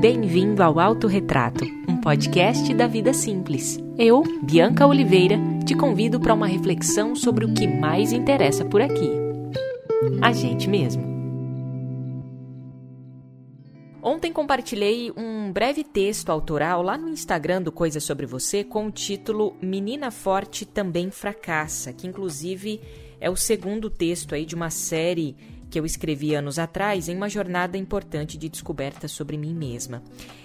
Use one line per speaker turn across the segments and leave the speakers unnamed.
Bem-vindo ao Autorretrato, um podcast da vida simples. Eu, Bianca Oliveira, te convido para uma reflexão sobre o que mais interessa por aqui. A gente mesmo. Ontem compartilhei um breve texto autoral lá no Instagram do Coisa Sobre Você com o título Menina Forte Também Fracassa, que inclusive é o segundo texto aí de uma série que eu escrevi anos atrás em uma jornada importante de descoberta sobre mim mesma.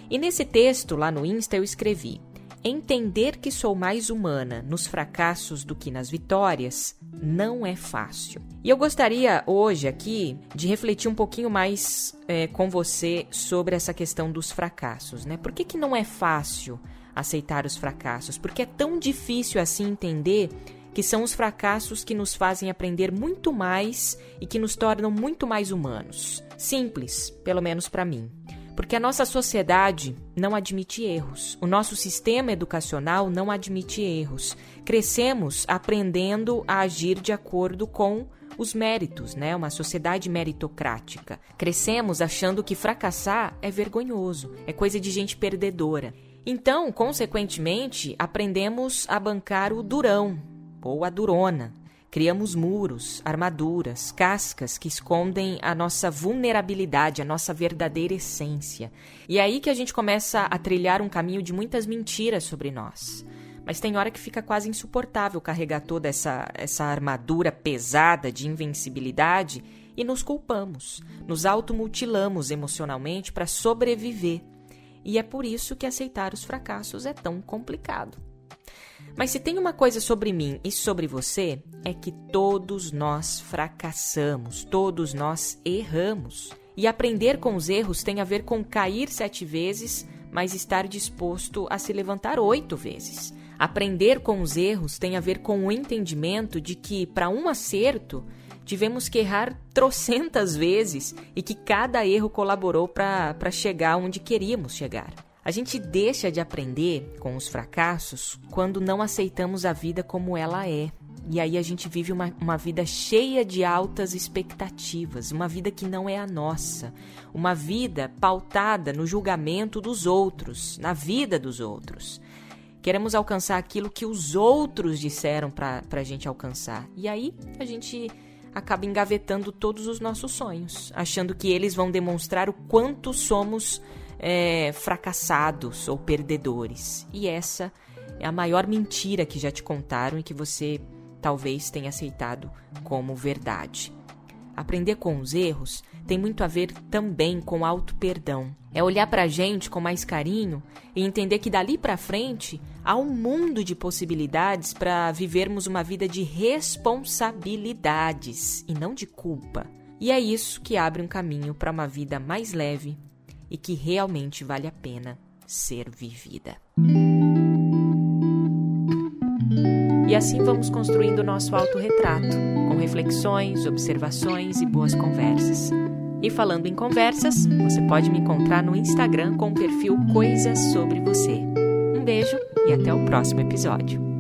E nesse texto, lá no Insta, eu escrevi: Entender que sou mais humana nos fracassos do que nas vitórias não é fácil. E eu gostaria hoje aqui de refletir um pouquinho mais é, com você sobre essa questão dos fracassos, né? Por que, que não é fácil aceitar os fracassos? Porque é tão difícil assim entender que são os fracassos que nos fazem aprender muito mais e que nos tornam muito mais humanos. Simples, pelo menos para mim. Porque a nossa sociedade não admite erros. O nosso sistema educacional não admite erros. Crescemos aprendendo a agir de acordo com os méritos, né? Uma sociedade meritocrática. Crescemos achando que fracassar é vergonhoso, é coisa de gente perdedora. Então, consequentemente, aprendemos a bancar o durão, ou a durona. Criamos muros, armaduras, cascas que escondem a nossa vulnerabilidade, a nossa verdadeira essência. E é aí que a gente começa a trilhar um caminho de muitas mentiras sobre nós. Mas tem hora que fica quase insuportável carregar toda essa, essa armadura pesada de invencibilidade e nos culpamos, nos automutilamos emocionalmente para sobreviver. E é por isso que aceitar os fracassos é tão complicado. Mas se tem uma coisa sobre mim e sobre você, é que todos nós fracassamos, todos nós erramos. E aprender com os erros tem a ver com cair sete vezes, mas estar disposto a se levantar oito vezes. Aprender com os erros tem a ver com o entendimento de que, para um acerto, tivemos que errar trocentas vezes e que cada erro colaborou para chegar onde queríamos chegar. A gente deixa de aprender com os fracassos quando não aceitamos a vida como ela é. E aí a gente vive uma, uma vida cheia de altas expectativas, uma vida que não é a nossa, uma vida pautada no julgamento dos outros, na vida dos outros. Queremos alcançar aquilo que os outros disseram para a gente alcançar. E aí a gente acaba engavetando todos os nossos sonhos, achando que eles vão demonstrar o quanto somos é, fracassados ou perdedores. E essa é a maior mentira que já te contaram e que você talvez tenha aceitado como verdade. Aprender com os erros tem muito a ver também com auto-perdão. É olhar para a gente com mais carinho e entender que dali para frente há um mundo de possibilidades para vivermos uma vida de responsabilidades e não de culpa. E é isso que abre um caminho para uma vida mais leve, e que realmente vale a pena ser vivida. E assim vamos construindo o nosso autorretrato, com reflexões, observações e boas conversas. E falando em conversas, você pode me encontrar no Instagram com o perfil Coisas Sobre Você. Um beijo e até o próximo episódio.